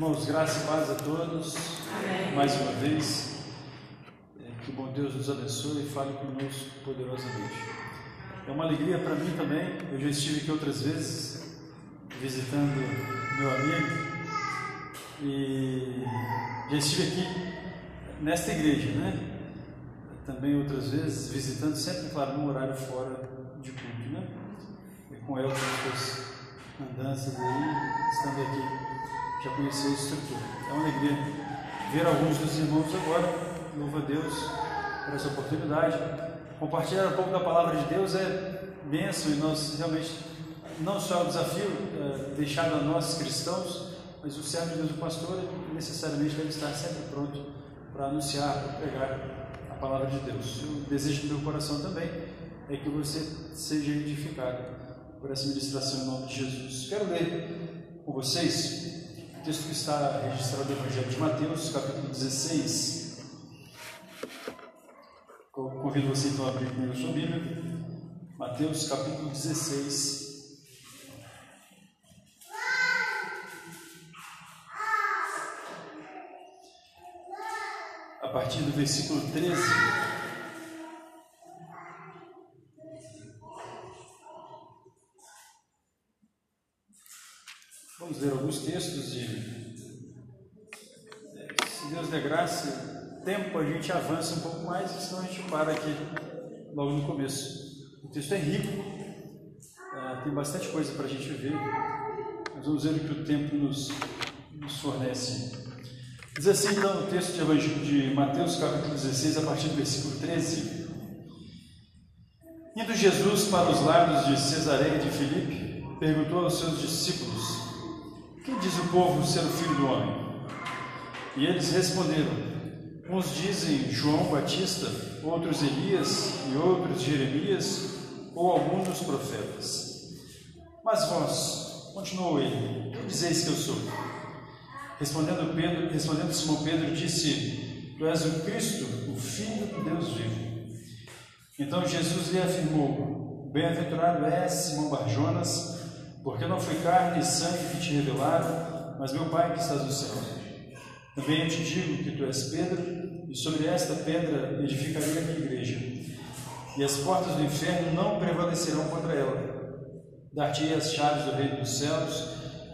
Irmãos, graça e paz a todos. Amém. Mais uma vez, é, que bom Deus nos abençoe e fale conosco poderosamente. É uma alegria para mim também. Eu já estive aqui outras vezes visitando meu amigo e já estive aqui nesta igreja, né? Também outras vezes visitando, sempre, claro, num horário fora de culto, né? E com ela, com as andanças aí, estando aqui já conheceu a estrutura. É uma alegria ver alguns dos irmãos agora. Louva a Deus por essa oportunidade. Compartilhar um pouco da palavra de Deus é bênção e nós realmente, não só é um desafio é, deixado a nós cristãos, mas o servo de Deus, o pastor, necessariamente deve estar sempre pronto para anunciar, para pregar a palavra de Deus. O desejo do meu coração também é que você seja edificado por essa ministração em nome de Jesus. Quero ler com vocês o texto que está registrado no Evangelho de Mateus, capítulo 16. Convido você então a abrir comigo a sua Bíblia. Mateus, capítulo 16. A partir do versículo 13. Alguns textos e, se Deus der graça, tempo a gente avança um pouco mais, senão a gente para aqui logo no começo. O texto é rico, é, tem bastante coisa para a gente ver, mas vamos ver o que o tempo nos, nos fornece. Diz assim então o texto de Evangelho de Mateus, capítulo 16, a partir do versículo 13. Indo Jesus para os lados de Cesareia de Filipe, perguntou aos seus discípulos: quem diz o povo ser o filho do homem? E eles responderam: Uns dizem João Batista, outros Elias e outros Jeremias ou algum dos profetas. Mas vós, continuou ele, quem dizeis que eu sou? Respondendo, Pedro, respondendo Simão Pedro, disse: Tu és o Cristo, o Filho do Deus vivo. Então Jesus lhe afirmou: Bem-aventurado és, Simão Barjonas, porque não foi carne e sangue que te revelaram, mas meu Pai que estás no céu. Também eu te digo que tu és Pedro, e sobre esta pedra edificarei a minha igreja, e as portas do inferno não prevalecerão contra ela. Dar-te as chaves do reino dos céus,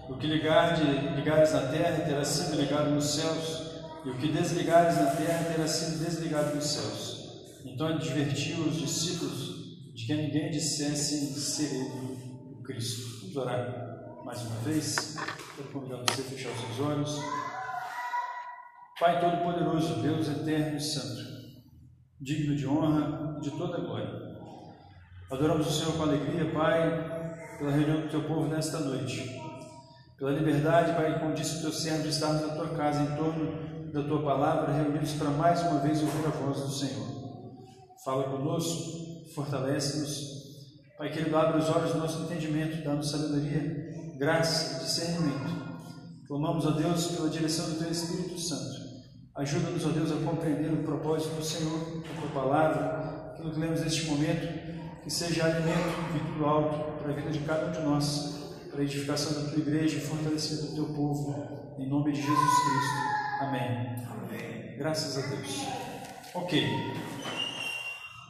o que ligar ligares na terra terá sido ligado nos céus, e o que desligares na terra terá sido desligado nos céus. Então advertiu os discípulos de que ninguém dissesse ser ele o Cristo. Orar mais uma vez. Quero convidar você a fechar os seus olhos. Pai Todo-Poderoso, Deus eterno e santo, digno de honra e de toda glória. Adoramos o Senhor com alegria, Pai, pela reunião do teu povo nesta noite. Pela liberdade, Pai, como disse o teu servo, de estarmos na tua casa em torno da tua palavra, reunidos para mais uma vez ouvir a voz do Senhor. Fala conosco, fortalece-nos Pai querido, abre os olhos do nosso entendimento, dá-nos sabedoria, graça, discernimento. Clamamos a Deus pela direção do Teu Espírito Santo. Ajuda-nos, ó Deus, a compreender o propósito do Senhor, a Tua palavra, aquilo que lemos neste momento, que seja alimento vindo do alto para a vida de cada um de nós, para a edificação da Tua igreja e fortalecimento do Teu povo, em nome de Jesus Cristo. Amém. Amém. Graças a Deus. Ok.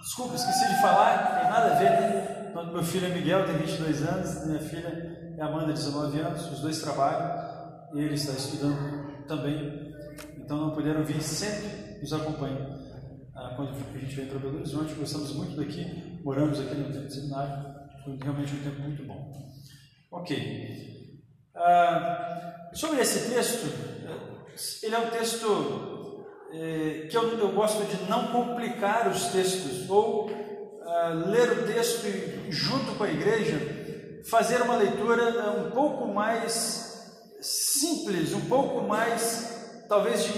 Desculpa, esqueci de falar, tem nada a ver, né? Quando meu filho é Miguel, tem 22 anos, minha filha é Amanda, 19 anos, os dois trabalham, ele está estudando também, então não puderam vir, sempre nos acompanham. Ah, quando a gente vem para Belo Horizonte, gostamos muito daqui, moramos aqui no tempo do seminário, foi realmente um tempo muito bom. Ok. Ah, sobre esse texto, ele é um texto eh, que eu, eu gosto de não complicar os textos, ou uh, ler o texto junto com a igreja, fazer uma leitura uh, um pouco mais simples, um pouco mais, talvez, de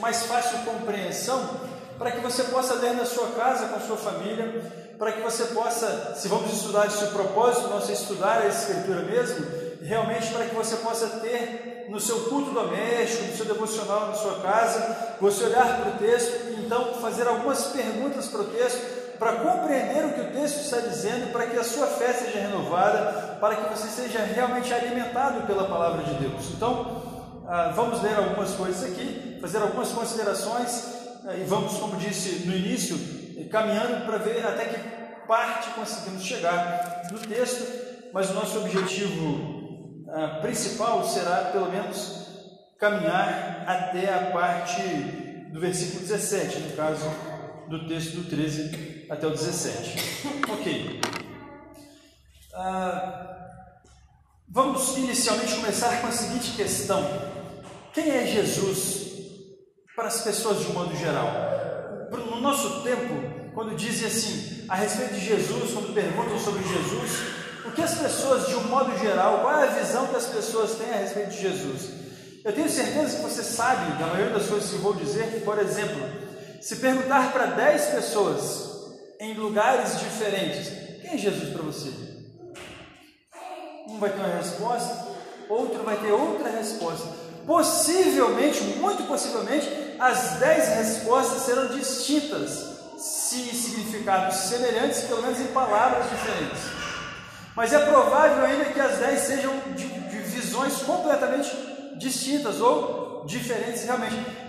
mais fácil compreensão, para que você possa ler na sua casa, com sua família, para que você possa, se vamos estudar se o propósito nosso é estudar a Escritura mesmo, realmente para que você possa ter no seu culto doméstico, no seu devocional na sua casa, você olhar para o texto e então fazer algumas perguntas para o texto, para compreender o que o texto está dizendo, para que a sua fé seja renovada, para que você seja realmente alimentado pela palavra de Deus. Então, ah, vamos ler algumas coisas aqui, fazer algumas considerações ah, e vamos, como disse no início, caminhando para ver até que parte conseguimos chegar no texto, mas o nosso objetivo ah, principal será, pelo menos, caminhar até a parte do versículo 17, no caso do texto do 13 até o 17. Ok. Ah, vamos inicialmente começar com a seguinte questão: Quem é Jesus para as pessoas de um modo geral? No nosso tempo, quando dizem assim a respeito de Jesus, quando perguntam sobre Jesus, o que as pessoas, de um modo geral, qual é a visão que as pessoas têm a respeito de Jesus? Eu tenho certeza que você sabe da maioria das coisas que vou dizer, por exemplo, se perguntar para 10 pessoas em lugares diferentes, quem é Jesus para você? Um vai ter uma resposta, outro vai ter outra resposta. Possivelmente, muito possivelmente, as 10 respostas serão distintas, se significados semelhantes, pelo menos em palavras diferentes. Mas é provável ainda que as 10 sejam de, de visões completamente distintas ou diferentes realmente.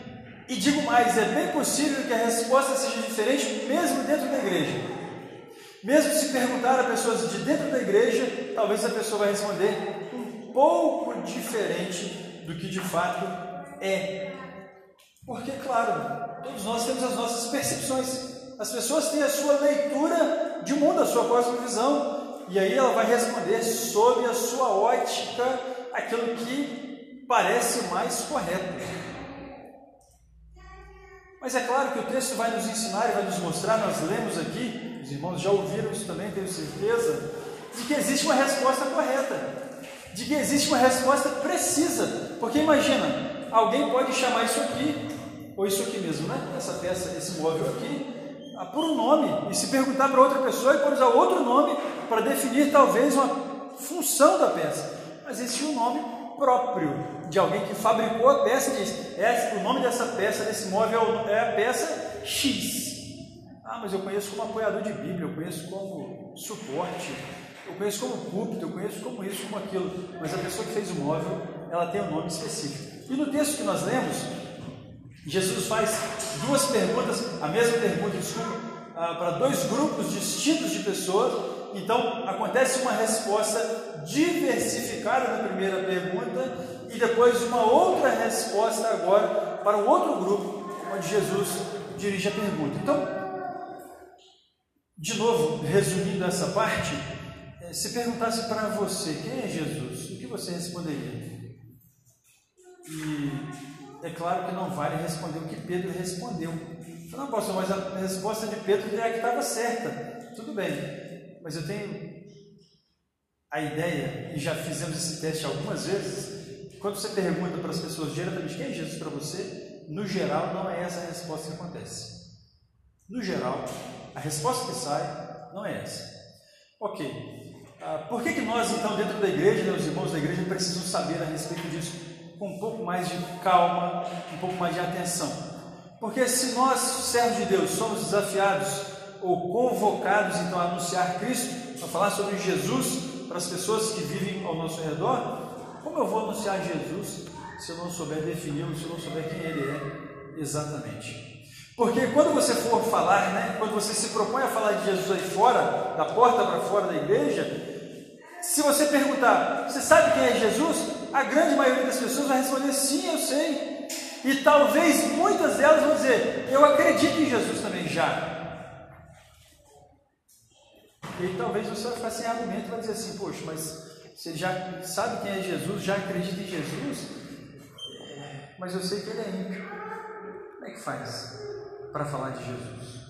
E digo mais, é bem possível que a resposta seja diferente mesmo dentro da igreja. Mesmo se perguntar a pessoas de dentro da igreja, talvez a pessoa vai responder um pouco diferente do que de fato é. Porque, claro, todos nós temos as nossas percepções. As pessoas têm a sua leitura de mundo, a sua cosmovisão, e aí ela vai responder sob a sua ótica aquilo que parece mais correto. Mas é claro que o texto vai nos ensinar e vai nos mostrar, nós lemos aqui, os irmãos já ouviram isso também, tenho certeza, de que existe uma resposta correta, de que existe uma resposta precisa. Porque imagina, alguém pode chamar isso aqui, ou isso aqui mesmo, né? Essa peça, esse móvel aqui, ah, por um nome, e se perguntar para outra pessoa, e pode usar outro nome para definir talvez uma função da peça. Mas existe um nome próprio de alguém que fabricou a peça e diz: é, o nome dessa peça, desse móvel é a peça X. Ah, mas eu conheço como apoiador de Bíblia, eu conheço como suporte, eu conheço como púlpito, eu conheço como isso, como aquilo. Mas a pessoa que fez o móvel, ela tem um nome específico. E no texto que nós lemos, Jesus faz duas perguntas, a mesma pergunta, desculpa, ah, para dois grupos distintos de pessoas. Então acontece uma resposta diversificada na primeira pergunta e depois uma outra resposta agora para um outro grupo, onde Jesus dirige a pergunta. Então, de novo, resumindo essa parte, eh, se perguntasse para você quem é Jesus, o que você responderia? E é claro que não vale responder o que Pedro respondeu. Não, pastor, mas a resposta de Pedro é a que estava certa. Tudo bem, mas eu tenho a ideia, e já fizemos esse teste algumas vezes, quando você pergunta para as pessoas diretamente quem é Jesus para você, no geral não é essa a resposta que acontece. No geral, a resposta que sai não é essa. Ok. Ah, por que, que nós, então, dentro da igreja, né, os irmãos da igreja, precisam saber a respeito disso com um pouco mais de calma, um pouco mais de atenção? Porque se nós, servos de Deus, somos desafiados ou convocados, então, a anunciar Cristo, a falar sobre Jesus para as pessoas que vivem ao nosso redor, como eu vou anunciar Jesus se eu não souber defini-lo, se eu não souber quem ele é exatamente? Porque quando você for falar, né, quando você se propõe a falar de Jesus aí fora, da porta para fora da igreja, se você perguntar, você sabe quem é Jesus? A grande maioria das pessoas vai responder sim, eu sei. E talvez muitas delas vão dizer, eu acredito em Jesus também já. E talvez você vai ficar sem argumento e vai dizer assim, poxa, mas você já sabe quem é Jesus, já acredita em Jesus, é, mas eu sei que ele é ímpio. Como é que faz para falar de Jesus?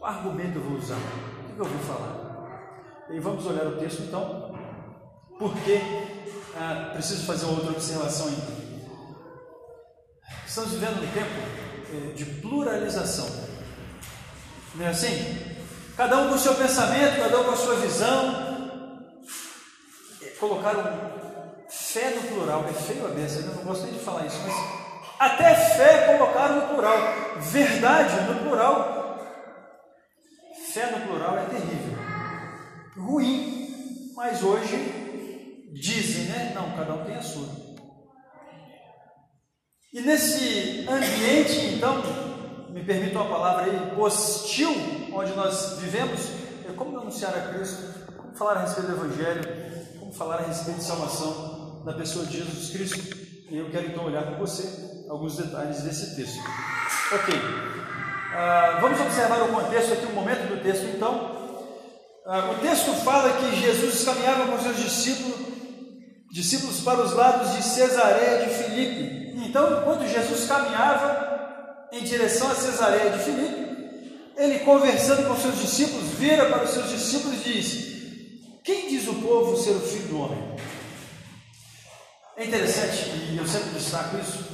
O argumento eu vou usar? O que eu vou falar? E vamos olhar o texto então, porque ah, preciso fazer outra observação ainda. Estamos vivendo um tempo é, de pluralização, não é assim? Cada um com o seu pensamento, cada um com a sua visão, colocaram fé no plural. É feio a beça, eu não gosto nem de falar isso, mas até fé colocaram no plural. Verdade no plural. Fé no plural é terrível. Ruim. Mas hoje dizem, né? Não, cada um tem a sua. E nesse ambiente, então, me permita uma palavra aí, hostil, onde nós vivemos, é como anunciar a Cristo, como falar a respeito do Evangelho, como falar a respeito de salvação da pessoa de Jesus Cristo. E eu quero então olhar com você alguns detalhes desse texto. Ok, uh, vamos observar o contexto aqui, o momento do texto então. Uh, o texto fala que Jesus caminhava com seus discípulos, discípulos para os lados de Cesareia de Filipe. Então, enquanto Jesus caminhava em direção a Cesareia de Filipe, ele conversando com seus discípulos, vira para os seus discípulos e diz: Quem diz o povo ser o filho do homem? É interessante, e eu sempre destaco isso,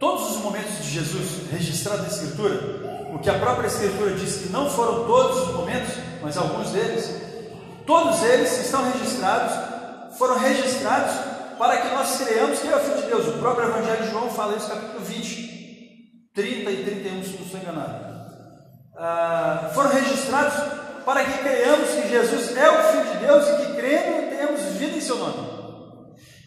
todos os momentos de Jesus registrados na Escritura, o que a própria Escritura diz que não foram todos os momentos, mas alguns deles, todos eles estão registrados, foram registrados para que nós creamos que é o Filho de Deus. O próprio Evangelho de João fala isso, capítulo 20, 30 e 31, se não estou enganado. Ah, foram registrados para que creiamos que Jesus é o Filho de Deus e que crendo temos vida em seu nome.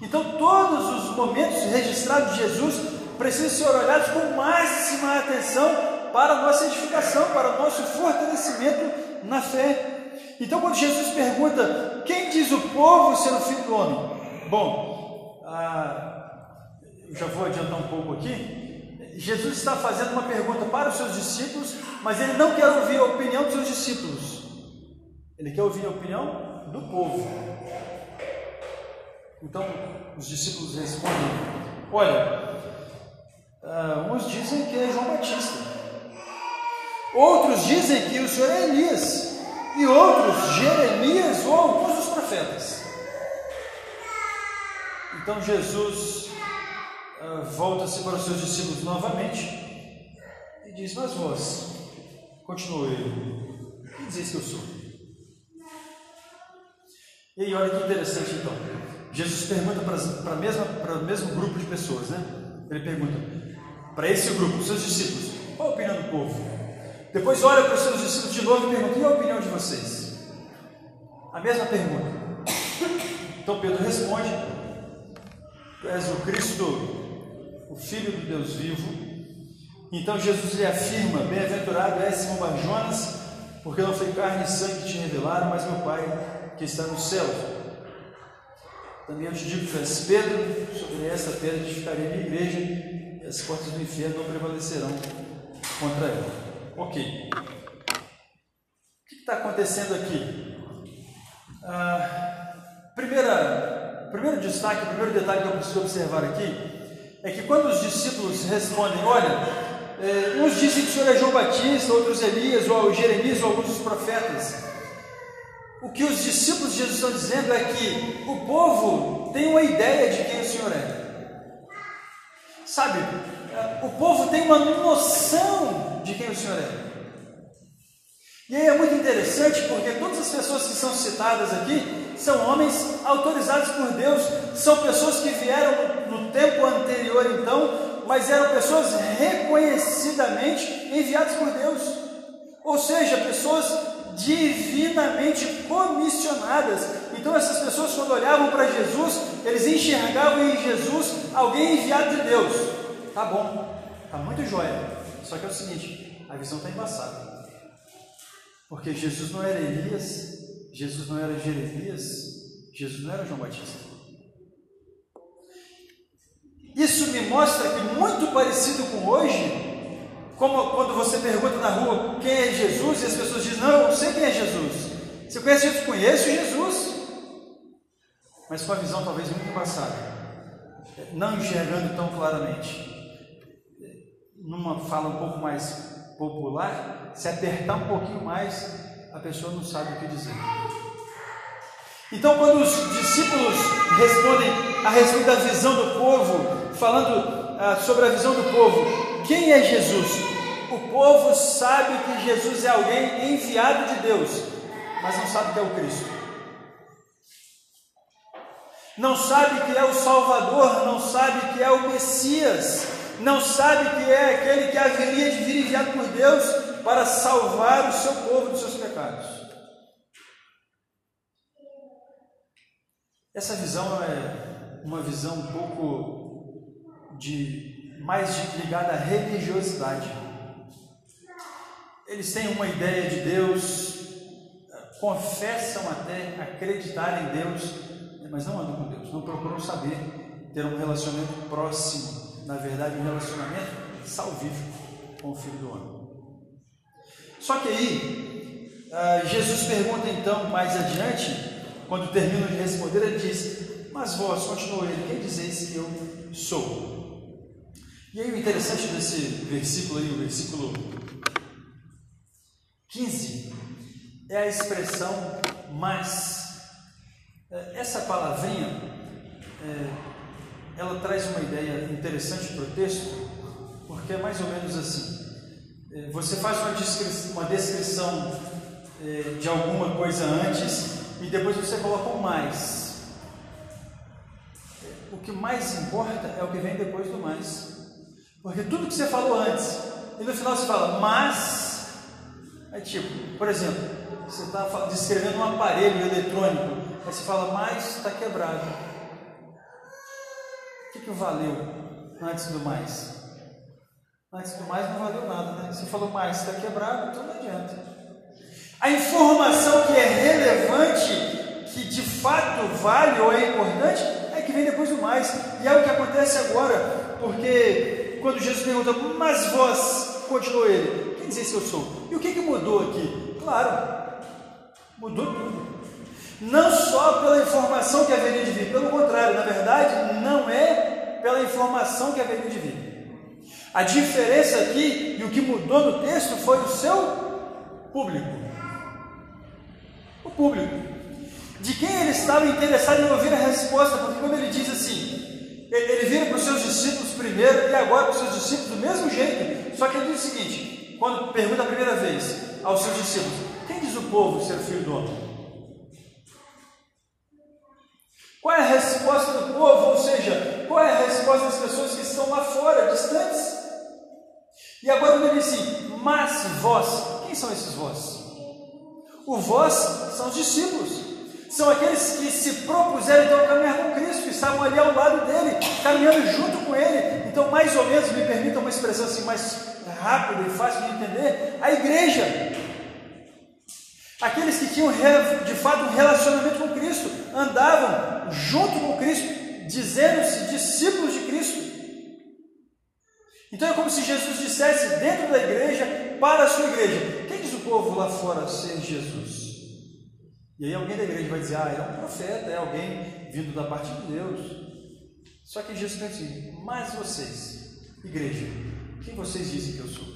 Então, todos os momentos registrados de Jesus precisam ser olhados com máxima atenção para a nossa edificação, para o nosso fortalecimento na fé. Então, quando Jesus pergunta: Quem diz o povo ser o filho do homem? Bom, ah, já vou adiantar um pouco aqui. Jesus está fazendo uma pergunta para os seus discípulos, mas ele não quer ouvir a opinião dos seus discípulos. Ele quer ouvir a opinião do povo. Então, os discípulos respondem: Olha, ah, uns dizem que é João Batista, outros dizem que o Senhor é Elias, e outros Jeremias ou alguns dos profetas. Então Jesus uh, volta-se para os seus discípulos novamente e diz: Mas vós, continua ele, quem diz que eu sou? E aí, olha que interessante então. Jesus pergunta para, para, mesma, para o mesmo grupo de pessoas, né? Ele pergunta para esse grupo, os seus discípulos, qual a opinião do povo? Depois olha para os seus discípulos de novo e pergunta: e a opinião de vocês? A mesma pergunta. Então Pedro responde Tu és o Cristo, o Filho do Deus vivo. Então Jesus lhe afirma: Bem-aventurado és Simão Barjonas, porque não foi carne e sangue que te revelaram, mas meu Pai que está no céu. Também eu te digo que Pedro, sobre esta pedra edificarei minha igreja, e as portas do inferno não prevalecerão contra ela. Ok. O que está acontecendo aqui? Ah, primeira primeiro destaque, primeiro detalhe que eu preciso observar aqui é que quando os discípulos respondem, olha, é, uns dizem que o Senhor é João Batista, outros Elias, ou Jeremias, ou alguns dos profetas. O que os discípulos de Jesus estão dizendo é que o povo tem uma ideia de quem o Senhor é. Sabe, o povo tem uma noção de quem o Senhor é. E aí é muito interessante porque todas as pessoas que são citadas aqui são homens autorizados por Deus, são pessoas que vieram no tempo anterior, então, mas eram pessoas reconhecidamente enviadas por Deus, ou seja, pessoas divinamente comissionadas. Então, essas pessoas, quando olhavam para Jesus, eles enxergavam em Jesus alguém enviado de Deus. Tá bom, tá muito jóia. Só que é o seguinte: a visão está embaçada. Porque Jesus não era Elias, Jesus não era Jeremias, Jesus não era João Batista. Isso me mostra que, muito parecido com hoje, como quando você pergunta na rua quem é Jesus e as pessoas dizem: Não, eu não sei quem é Jesus. Você conhece Jesus? Conheço Jesus, mas com a visão talvez muito embaçada, não enxergando tão claramente. Numa fala um pouco mais popular, se apertar um pouquinho mais, a pessoa não sabe o que dizer. Então, quando os discípulos respondem a respeito da visão do povo, falando ah, sobre a visão do povo, quem é Jesus? O povo sabe que Jesus é alguém enviado de Deus, mas não sabe que é o Cristo. Não sabe que é o Salvador, não sabe que é o Messias, não sabe que é aquele que haveria de vir enviado por Deus para salvar o seu povo dos seus pecados. Essa visão é uma visão um pouco de mais ligada à religiosidade. Eles têm uma ideia de Deus, confessam até acreditar em Deus, mas não andam com Deus, não procuram saber ter um relacionamento próximo, na verdade, um relacionamento salvífico com o Filho do Homem. Só que aí, ah, Jesus pergunta então mais adiante, quando termina de responder, ele diz: Mas vós, continuou ele, quem dizeis que eu sou? E aí o interessante desse versículo aí, o versículo 15, é a expressão mas. É, essa palavrinha, é, ela traz uma ideia interessante para o texto, porque é mais ou menos assim. É, você faz uma descrição, uma descrição de alguma coisa antes e depois você coloca um mais. O que mais importa é o que vem depois do mais. Porque tudo que você falou antes, e no final você fala, mas. É tipo, por exemplo, você está descrevendo um aparelho eletrônico, aí você fala, mas está quebrado. O que, que valeu antes do mais? Antes do mais não valeu nada, né? Você falou mais, está quebrado, então não adianta. A informação que é relevante, que de fato vale ou é importante, é que vem depois do mais. E é o que acontece agora, porque quando Jesus pergunta, mas vós, continuou ele, quem dizer se eu sou? E o que, que mudou aqui? Claro, Mudou tudo. Não só pela informação que haveria de vir, pelo contrário, na verdade, não é pela informação que haveria de vir. A diferença aqui e o que mudou no texto foi o seu público. O público. De quem ele estava interessado em ouvir a resposta, porque quando ele diz assim, ele vira para os seus discípulos primeiro e agora para os seus discípulos do mesmo jeito. Só que ele diz o seguinte: quando pergunta a primeira vez aos seus discípulos, quem diz o povo ser filho do homem? Qual é a resposta do povo? Ou seja, qual é a resposta das pessoas que estão lá fora, distantes? E agora ele diz assim: Mas vós, quem são esses vós? O vós são os discípulos, são aqueles que se propuseram então caminhar com Cristo, estavam ali ao lado dele, caminhando junto com ele. Então, mais ou menos, me permita uma expressão assim mais rápida e fácil de entender: a igreja. Aqueles que tinham de fato um relacionamento com Cristo, andavam junto com Cristo, dizendo-se discípulos de Cristo. Então é como se Jesus dissesse dentro da igreja, para a sua igreja: quem diz o povo lá fora ser Jesus? E aí alguém da igreja vai dizer: ah, é um profeta, é alguém vindo da parte de Deus. Só que Jesus vai dizer: mas vocês, igreja, quem vocês dizem que eu sou?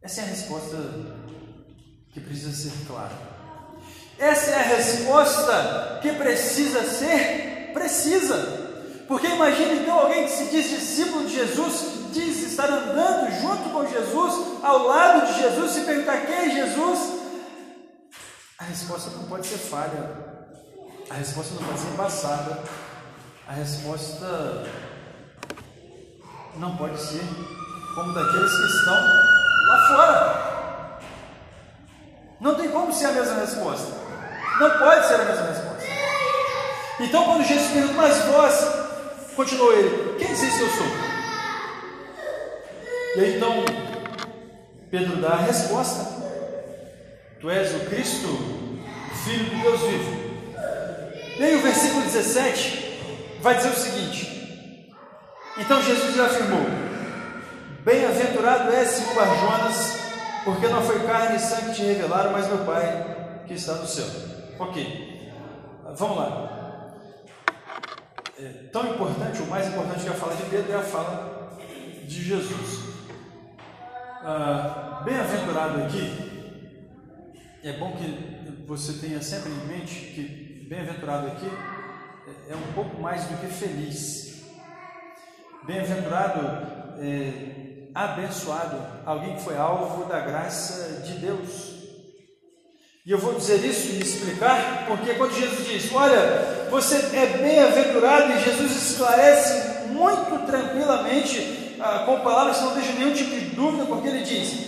Essa é a resposta que precisa ser clara. Essa é a resposta que precisa ser precisa. Porque imagine então alguém que se diz discípulo de Jesus, diz estar andando junto com Jesus, ao lado de Jesus, se perguntar quem é Jesus, a resposta não pode ser falha, a resposta não pode ser embaçada, a resposta não pode ser como daqueles que estão lá fora. Não tem como ser a mesma resposta. Não pode ser a mesma resposta. Então, quando Jesus pergunta, mas vós, continuou ele, quem diz que eu sou? E aí, então, Pedro dá a resposta: Tu és o Cristo, o Filho de Deus vivo. E aí, o versículo 17 vai dizer o seguinte: Então Jesus afirmou: Bem-aventurado és, Simão Barjonas, porque não foi carne e sangue que te revelaram, mas meu Pai que está no céu. Ok, vamos lá. É, tão importante, o mais importante que a fala de Pedro é a fala de Jesus. Ah, Bem-aventurado aqui, é bom que você tenha sempre em mente que bem-aventurado aqui é, é um pouco mais do que feliz. Bem-aventurado é, abençoado, alguém que foi alvo da graça de Deus. E eu vou dizer isso e explicar, porque quando Jesus diz: Olha, você é bem-aventurado, e Jesus esclarece muito tranquilamente, com palavras que não deixam nenhum tipo de dúvida, porque ele diz: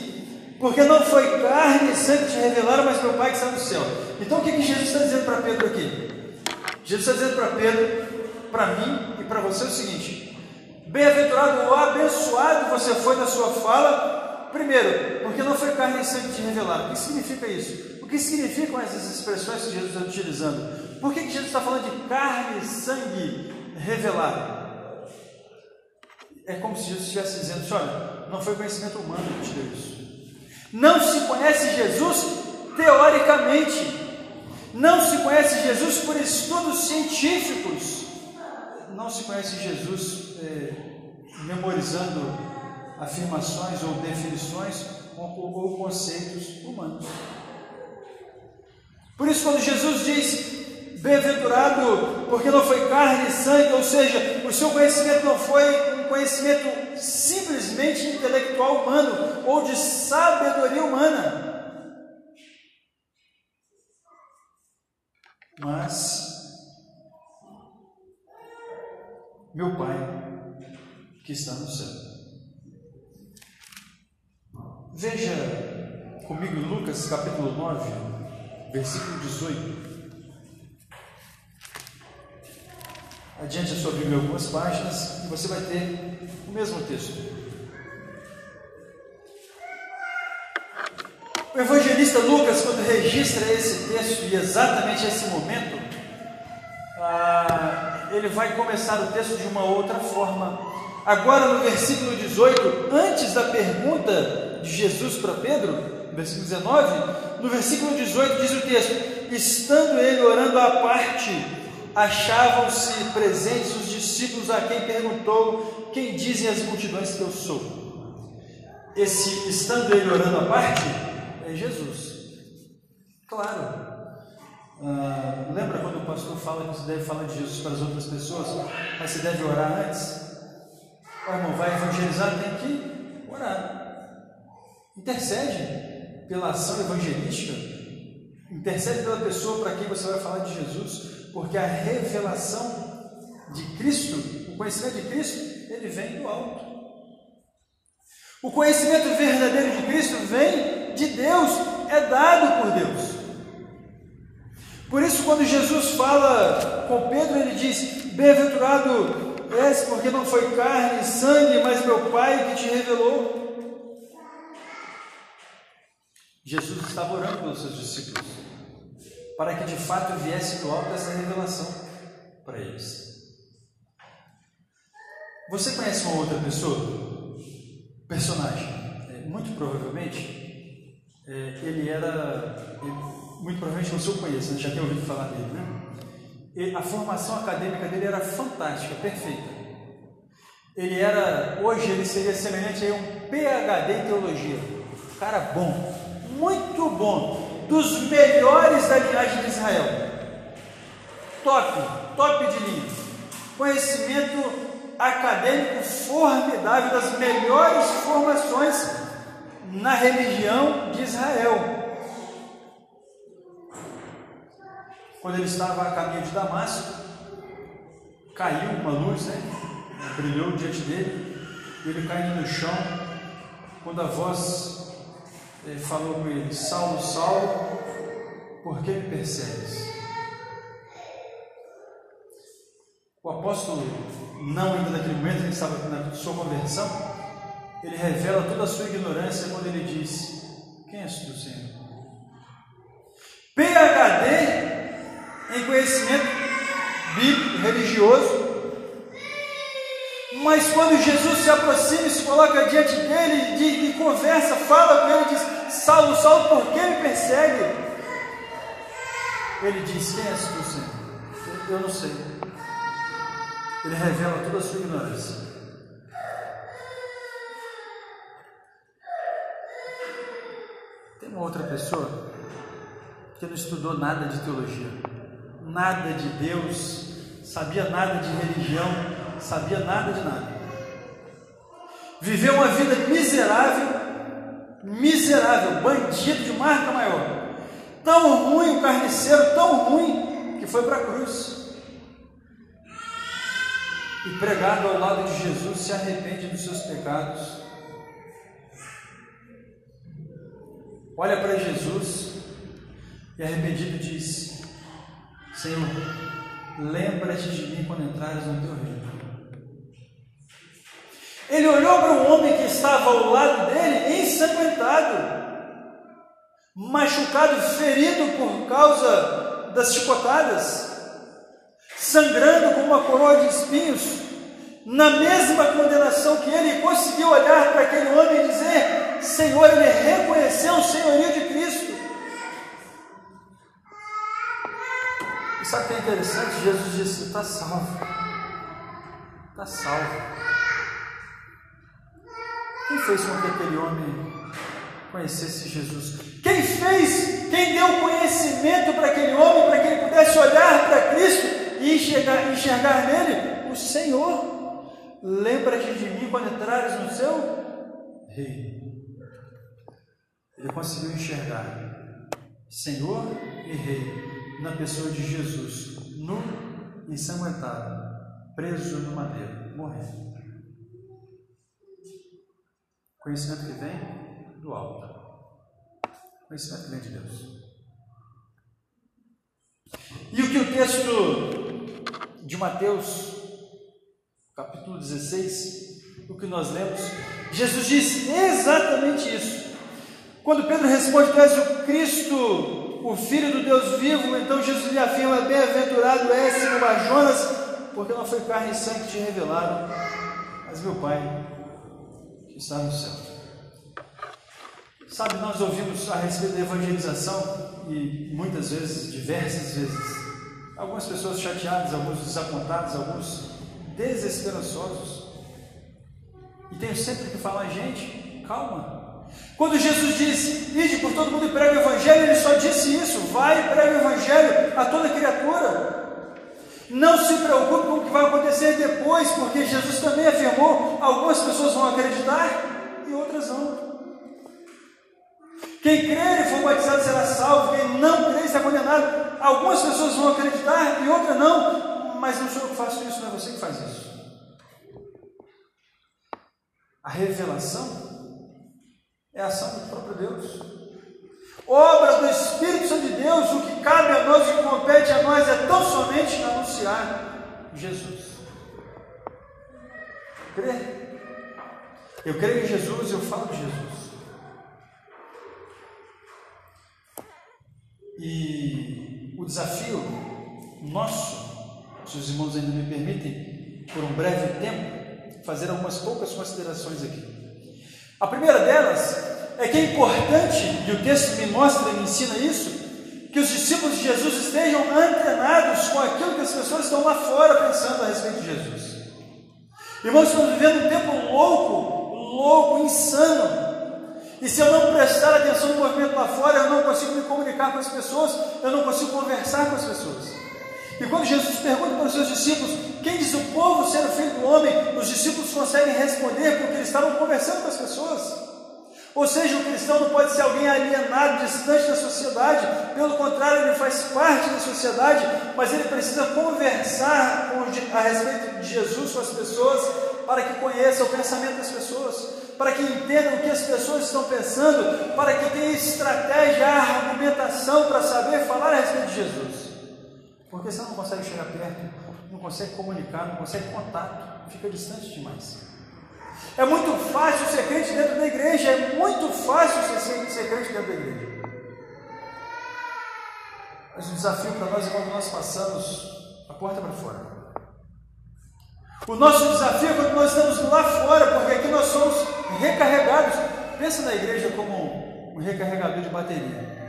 Porque não foi carne e sangue que te revelaram, mas meu Pai que está no céu. Então o que, que Jesus está dizendo para Pedro aqui? Jesus está dizendo para Pedro, para mim e para você o seguinte: bem-aventurado ou abençoado você foi na sua fala, primeiro, porque não foi carne e sangue te revelado. O que significa isso? O que significam essas expressões que Jesus está utilizando? Por que, que Jesus está falando de carne e sangue revelado? É como se Jesus estivesse dizendo: assim, olha, não foi conhecimento humano que te deu isso. Não se conhece Jesus teoricamente. Não se conhece Jesus por estudos científicos. Não se conhece Jesus é, memorizando afirmações ou definições ou, ou conceitos humanos. Por isso, quando Jesus diz bem-aventurado, porque não foi carne e sangue, ou seja, o seu conhecimento não foi conhecimento simplesmente intelectual humano ou de sabedoria humana. Mas meu Pai que está no céu. Veja comigo Lucas capítulo 9, versículo 18. Adiante a sua Bíblia algumas páginas e você vai ter o mesmo texto. O evangelista Lucas, quando registra esse texto e exatamente esse momento, ah, ele vai começar o texto de uma outra forma. Agora, no versículo 18, antes da pergunta de Jesus para Pedro, no versículo 19, no versículo 18 diz o texto: Estando ele orando à parte, achavam-se presentes os discípulos a quem perguntou: Quem dizem as multidões que eu sou? Esse estando ele orando à parte, é Jesus. Claro. Ah, lembra quando o pastor fala que você deve falar de Jesus para as outras pessoas, mas você deve orar antes? O irmão vai evangelizar, tem que orar. Intercede pela ação evangelística, intercede pela pessoa para quem você vai falar de Jesus, porque a revelação de Cristo, o conhecimento de Cristo, ele vem do alto. O conhecimento verdadeiro de Cristo vem de Deus, é dado por Deus. Por isso, quando Jesus fala com Pedro, ele diz: Bem-aventurado és, porque não foi carne e sangue, mas meu Pai que te revelou. Jesus estava orando pelos seus discípulos, para que de fato viesse do alto essa revelação para eles. Você conhece uma outra pessoa? Personagem? É, muito provavelmente é, ele era, muito provavelmente você o conhece, já tem ouvido falar dele, né? E a formação acadêmica dele era fantástica, perfeita. Ele era, hoje ele seria semelhante a um PhD em teologia. Cara bom, muito bom, dos melhores da linhagem de Israel. Top, top de linha. Conhecimento acadêmico formidável, das melhores formações na religião de Israel. Quando ele estava a caminho de Damasco, caiu uma luz, né? brilhou diante dele, ele caindo no chão, quando a voz eh, falou com ele: Saulo, Saulo, por que me persegues? O apóstolo, não ainda naquele momento, ele estava na sua conversão, ele revela toda a sua ignorância quando ele diz: Quem és tu, Senhor? PHD em conhecimento bíblico, religioso, mas quando Jesus se aproxima e se coloca diante dele e, e conversa, fala com ele, diz: Saulo, Saulo, por que me persegue? Ele diz: Quem és tu, Senhor? Eu não sei. Ele revela toda a sua ignorância. uma outra pessoa que não estudou nada de teologia, nada de Deus, sabia nada de religião, sabia nada de nada. Viveu uma vida miserável, miserável, bandido de marca maior. Tão ruim, o carniceiro, tão ruim, que foi para a cruz. E pregado ao lado de Jesus, se arrepende dos seus pecados olha para Jesus e arrependido diz: Senhor, lembra-te de mim quando entrares no teu reino. Ele olhou para um homem que estava ao lado dele, ensanguentado, machucado, ferido por causa das chicotadas, sangrando com uma coroa de espinhos, na mesma condenação que ele, conseguiu olhar para aquele homem e dizer: Senhor, ele reconheceu o senhorio de Cristo. E sabe o que é interessante? Jesus disse: Está salvo, está salvo. Quem fez com que aquele homem conhecesse Jesus? Quem fez, quem deu conhecimento para aquele homem, para que ele pudesse olhar para Cristo e enxergar, enxergar nele? O Senhor. Lembra-te de mim quando entrares no seu reino. Ele conseguiu enxergar Senhor e Rei na pessoa de Jesus, nu, ensanguentado, preso no madeiro, morrendo. Conhecimento que vem do alto. Conhecimento que vem de Deus. E o que o texto de Mateus, capítulo 16, o que nós lemos, Jesus disse exatamente isso. Quando Pedro responde, és o Cristo, o Filho do Deus vivo, então Jesus lhe afirma: Bem-aventurado és, Simão Jonas, porque não foi carne e sangue que te revelaram, mas meu Pai está no céu. Sabe, nós ouvimos a respeito da evangelização e muitas vezes, diversas vezes, algumas pessoas chateadas, alguns desapontados, alguns desesperançosos. E tenho sempre que falar, gente, calma. Quando Jesus disse, ide por todo mundo e prega o Evangelho, ele só disse isso, vai e prega o Evangelho a toda criatura. Não se preocupe com o que vai acontecer depois, porque Jesus também afirmou: algumas pessoas vão acreditar e outras não. Quem crer e for batizado será salvo, quem não crer está condenado. Algumas pessoas vão acreditar e outras não, mas não sou eu que faço isso, não é você que faz isso. A revelação é a ação do próprio Deus obra do Espírito Santo de Deus, o que cabe a nós, que compete a nós é tão somente anunciar Jesus. Crer. Eu creio em Jesus, eu falo de Jesus. E o desafio nosso, se os irmãos ainda me permitem, por um breve tempo, fazer algumas poucas considerações aqui. A primeira delas é que é importante, e o texto me mostra, me ensina isso, que os discípulos de Jesus estejam antenados com aquilo que as pessoas estão lá fora pensando a respeito de Jesus. Irmãos, estamos vivendo um tempo louco, louco, insano. E se eu não prestar atenção no movimento lá fora, eu não consigo me comunicar com as pessoas, eu não consigo conversar com as pessoas. E quando Jesus pergunta para os seus discípulos, quem diz o povo ser o filho do homem, os discípulos conseguem responder porque eles estavam conversando com as pessoas. Ou seja, o cristão não pode ser alguém alienado, distante da sociedade, pelo contrário, ele faz parte da sociedade, mas ele precisa conversar a respeito de Jesus com as pessoas, para que conheça o pensamento das pessoas, para que entenda o que as pessoas estão pensando, para que tenha estratégia, argumentação para saber falar a respeito de Jesus. Porque você não consegue chegar perto, não consegue comunicar, não consegue contato, fica distante demais. É muito fácil ser crente dentro da igreja, é muito fácil ser, ser crente dentro da igreja. Mas o desafio para nós é quando nós passamos a porta para fora. O nosso desafio é quando nós estamos lá fora, porque aqui nós somos recarregados. Pensa na igreja como um recarregador de bateria.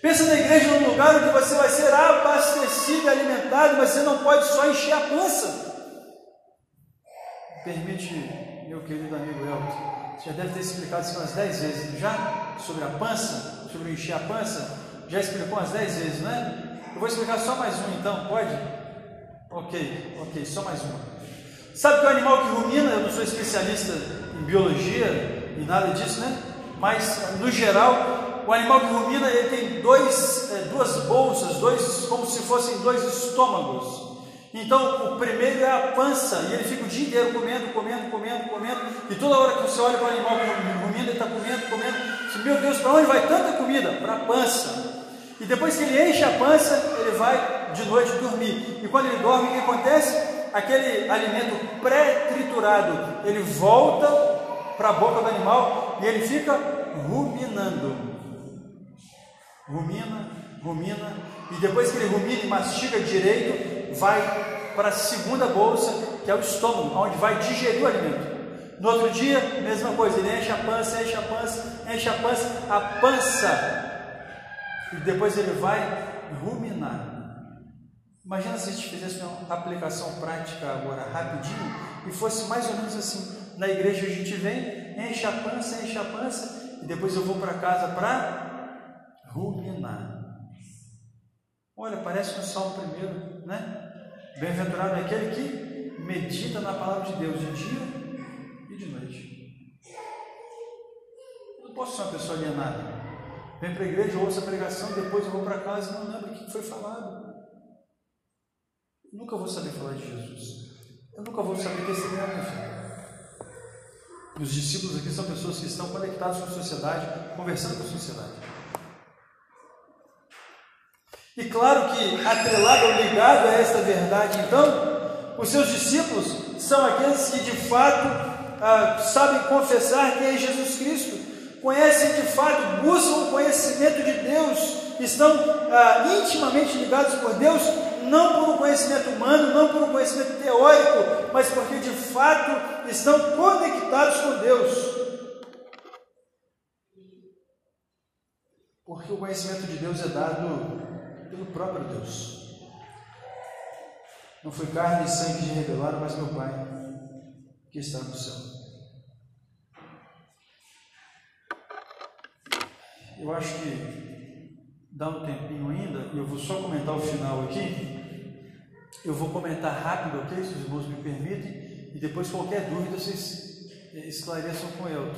Pensa na igreja num lugar onde você vai ser abastecido e alimentado, mas você não pode só encher a pança. Permite, meu querido amigo Elton, já deve ter explicado isso umas 10 vezes, já? Sobre a pança, sobre encher a pança, já explicou umas 10 vezes, não é? Eu vou explicar só mais um então, pode? Ok, ok, só mais uma. Sabe que o animal que rumina, eu não sou especialista em biologia e nada disso, né? Mas, no geral, o animal que rumina, ele tem dois, é, duas bolsas, dois, como se fossem dois estômagos. Então, o primeiro é a pança, e ele fica o dia inteiro comendo, comendo, comendo, comendo, e toda hora que você olha para o animal comendo, ele está comendo, comendo. Meu Deus, para onde vai tanta comida? Para a pança. E depois que ele enche a pança, ele vai de noite dormir. E quando ele dorme, o que acontece? Aquele alimento pré-triturado, ele volta para a boca do animal e ele fica ruminando. Rumina, rumina, e depois que ele rumina e mastiga direito, vai para a segunda bolsa, que é o estômago, onde vai digerir o alimento. No outro dia, mesma coisa, ele enche a pança, enche a pança, enche a pança, a pança, e depois ele vai ruminar. Imagina se a gente fizesse uma aplicação prática agora, rapidinho, e fosse mais ou menos assim. Na igreja a gente vem, enche a pança, enche a pança, e depois eu vou para casa para ruminar. Olha, parece no Salmo primeiro, né? Bem-aventurado é aquele que medita na palavra de Deus de dia de noite. Eu não posso ser uma pessoa alienada. Vem para a igreja, ouço a pregação, depois eu vou para casa e não lembro o que foi falado. Eu nunca vou saber falar de Jesus. Eu nunca vou saber testemunhar meu filho. E os discípulos aqui são pessoas que estão conectadas com a sociedade, conversando com a sociedade. E claro que, atrelado ou ligado a esta verdade, então, os seus discípulos são aqueles que de fato ah, sabem confessar quem é Jesus Cristo, conhecem de fato, buscam o conhecimento de Deus, estão ah, intimamente ligados por Deus, não por um conhecimento humano, não por um conhecimento teórico, mas porque de fato estão conectados com Deus. Porque o conhecimento de Deus é dado pelo próprio Deus. Não foi carne e sangue que revelaram, mas meu Pai que está no céu. Eu acho que dá um tempinho ainda, eu vou só comentar o final aqui. Eu vou comentar rápido, ok? Se os irmãos me permitem, e depois qualquer dúvida vocês esclareçam com eu,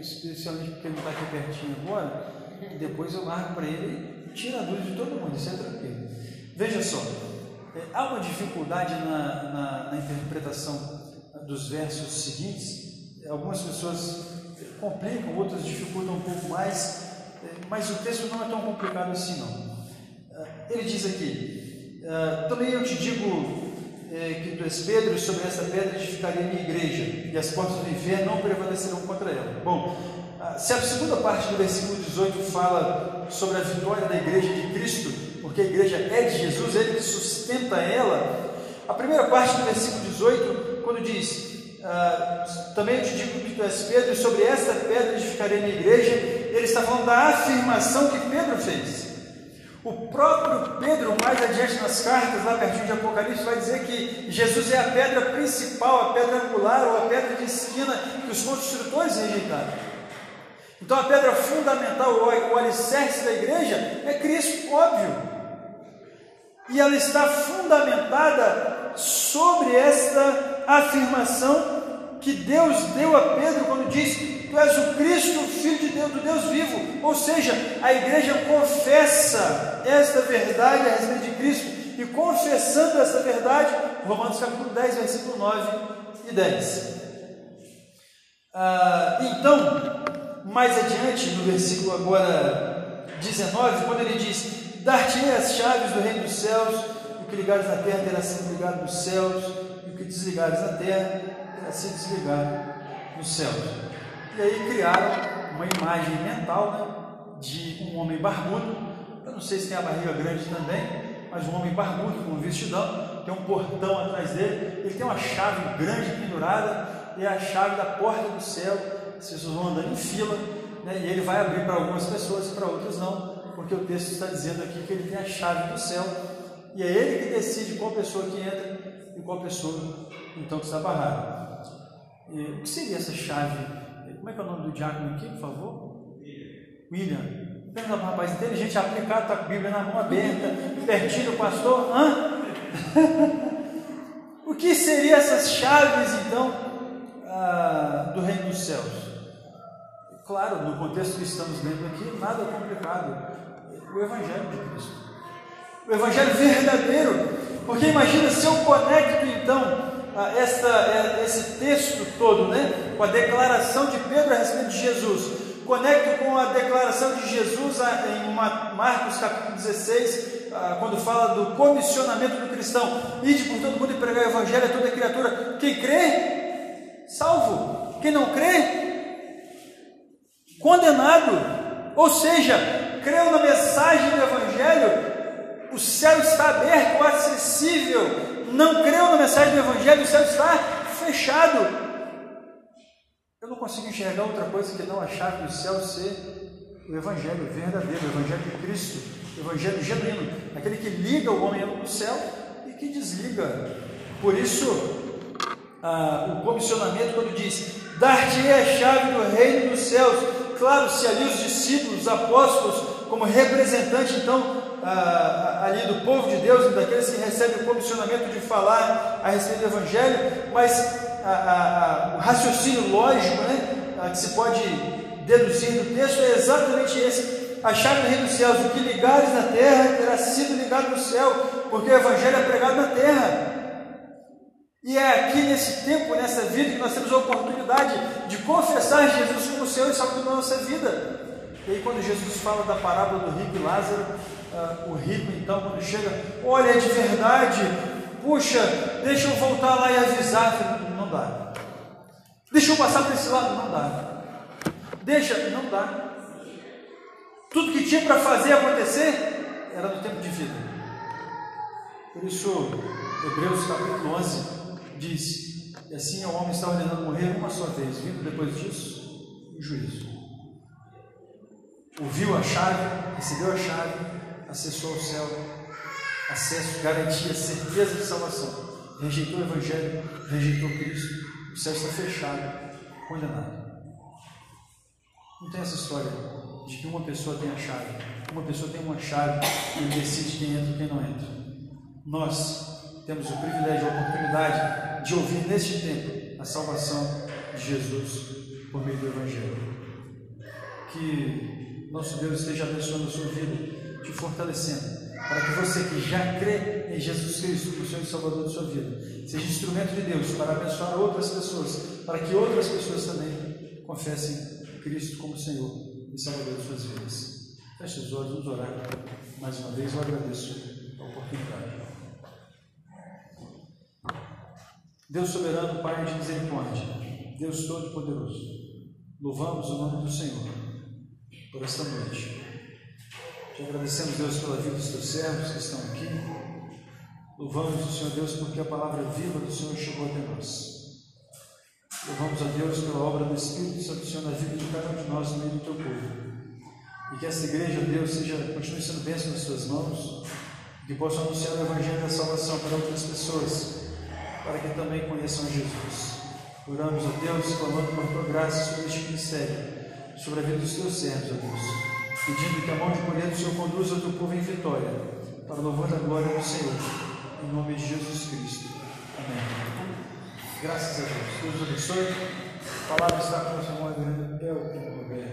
especialmente porque ele está aqui pertinho agora, e depois eu marco para ele tiro a dúvida de todo mundo, isso é tranquilo. Veja só, é, há uma dificuldade na, na, na interpretação dos versos seguintes. Algumas pessoas complicam, outras dificultam um pouco mais, mas o texto não é tão complicado assim não. Ele diz aqui, também eu te digo que tu és Pedro, e sobre essa pedra edificarei minha igreja, e as portas do inferno não prevalecerão contra ela. Bom, se a segunda parte do versículo 18 fala sobre a vitória da igreja de Cristo, porque a igreja é de Jesus, ele que sustenta ela, a primeira parte do versículo 18, quando diz: Uh, também eu te digo que tu és Pedro, e sobre esta pedra edificarei minha igreja. Ele está falando da afirmação que Pedro fez. O próprio Pedro, mais adiante nas cartas, lá pertinho de Apocalipse, vai dizer que Jesus é a pedra principal, a pedra angular ou a pedra de esquina que os construtores rejeitaram. Então a pedra fundamental, o alicerce da igreja é Cristo, óbvio. E ela está fundamentada sobre esta afirmação que Deus deu a Pedro quando disse: Tu és o Cristo, filho de Deus, do Deus vivo. Ou seja, a igreja confessa esta verdade a respeito de Cristo, e confessando esta verdade, Romanos capítulo 10, versículo 9 e 10. Ah, então, mais adiante, no versículo agora 19, quando ele diz: Dar-te-ei as chaves do reino dos céus, o que ligares na terra terá sido ligado nos céus, e o que desligares na terra terá sido desligado nos céus. E aí criaram uma imagem mental né, de um homem barbudo. Eu não sei se tem a barriga grande também, mas um homem barbudo com um vestidão, tem um portão atrás dele, ele tem uma chave grande pendurada, e é a chave da porta do céu. As pessoas vão andando em fila, né, e ele vai abrir para algumas pessoas e para outras não, porque o texto está dizendo aqui que ele tem a chave do céu, e é ele que decide qual pessoa que entra e qual pessoa então que está barrada. E, o que seria essa chave? Como é que é o nome do diácono aqui, por favor? William. Pergunta para um rapaz inteligente, aplicado, está com a Bíblia na mão aberta, pertinho do pastor. Hã? o que seriam essas chaves, então, ah, do reino dos céus? Claro, no contexto que estamos lendo aqui, nada complicado. O Evangelho de Cristo. O Evangelho verdadeiro. Porque imagina se eu conecto então esta, esse texto todo, né, com a declaração de Pedro a respeito de Jesus, conecto com a declaração de Jesus em Marcos capítulo 16, ah, quando fala do comissionamento do cristão, ide por todo mundo e pregar o evangelho a toda criatura. Quem crê, salvo. Quem não crê, condenado. Ou seja, creu na mensagem do evangelho, o céu está aberto, acessível. Não creu na mensagem do evangelho, o céu está fechado. Eu não consigo enxergar outra coisa que não a chave do céu ser o Evangelho verdadeiro, o Evangelho de Cristo, o Evangelho genuíno, aquele que liga o homem ao céu e que desliga. Por isso, ah, o comissionamento, quando diz: Dar-te-ei a chave do reino dos céus. Claro, se ali os discípulos, os apóstolos, como representante, então, ali do povo de Deus, daqueles que recebem o comissionamento de falar a respeito do Evangelho, mas o raciocínio lógico né, que se pode deduzir do texto é exatamente esse. A chave do reino dos céus, o que ligares na terra terá sido ligado no céu, porque o Evangelho é pregado na terra. E é aqui nesse tempo, nessa vida, que nós temos a oportunidade de confessar Jesus como Senhor e Salvador da nossa vida. E aí, quando Jesus fala da parábola do rico e Lázaro, uh, o rico, então, quando chega, olha, de verdade, puxa, deixa eu voltar lá e avisar não dá. Deixa eu passar por esse lado, não dá. Deixa, não dá. Tudo que tinha para fazer acontecer era no tempo de vida. Por isso, Hebreus capítulo 11 diz: E assim o homem está ordenado morrer uma só vez, vindo depois disso o juízo. Ouviu a chave, recebeu a chave, acessou ao céu, acesso, garantia, certeza de salvação rejeitou o Evangelho, rejeitou Cristo, o céu está fechado, condenado. Não tem essa história de que uma pessoa tem a chave, uma pessoa tem uma chave e decide quem entra e quem não entra. Nós temos o privilégio, a oportunidade de ouvir neste tempo a salvação de Jesus por meio do Evangelho. Que nosso Deus esteja abençoando a sua vida, te fortalecendo para que você que já crê em Jesus Cristo, o Senhor e Salvador de sua vida, seja instrumento de Deus para abençoar outras pessoas, para que outras pessoas também confessem Cristo como Senhor e Salvador de suas vidas. Feche os olhos, vamos orar mais uma vez. Eu agradeço a oportunidade. Deus soberano, Pai de misericórdia, Deus todo-poderoso, louvamos o nome do Senhor por esta noite. Te agradecemos, Deus, pela vida dos teus servos que estão aqui. Louvamos o Senhor Deus porque a palavra viva do Senhor chegou até nós. Louvamos a Deus pela obra do Espírito Santo Senhor na vida de cada um de nós no meio do teu povo. E que esta igreja, Deus, seja, continue sendo bênção nas suas mãos, que possa anunciar o Evangelho da salvação para outras pessoas, para que também conheçam Jesus. Oramos a Deus, clamando por tua graça sobre este ministério, sobre a vida dos teus servos, ó Deus pedindo que a mão de colher do Senhor conduza o teu povo em vitória, para o louvor da glória do Senhor, em nome de Jesus Cristo. Amém. Graças a Deus. Deus abençoe. A palavra está com o seu irmão Adriano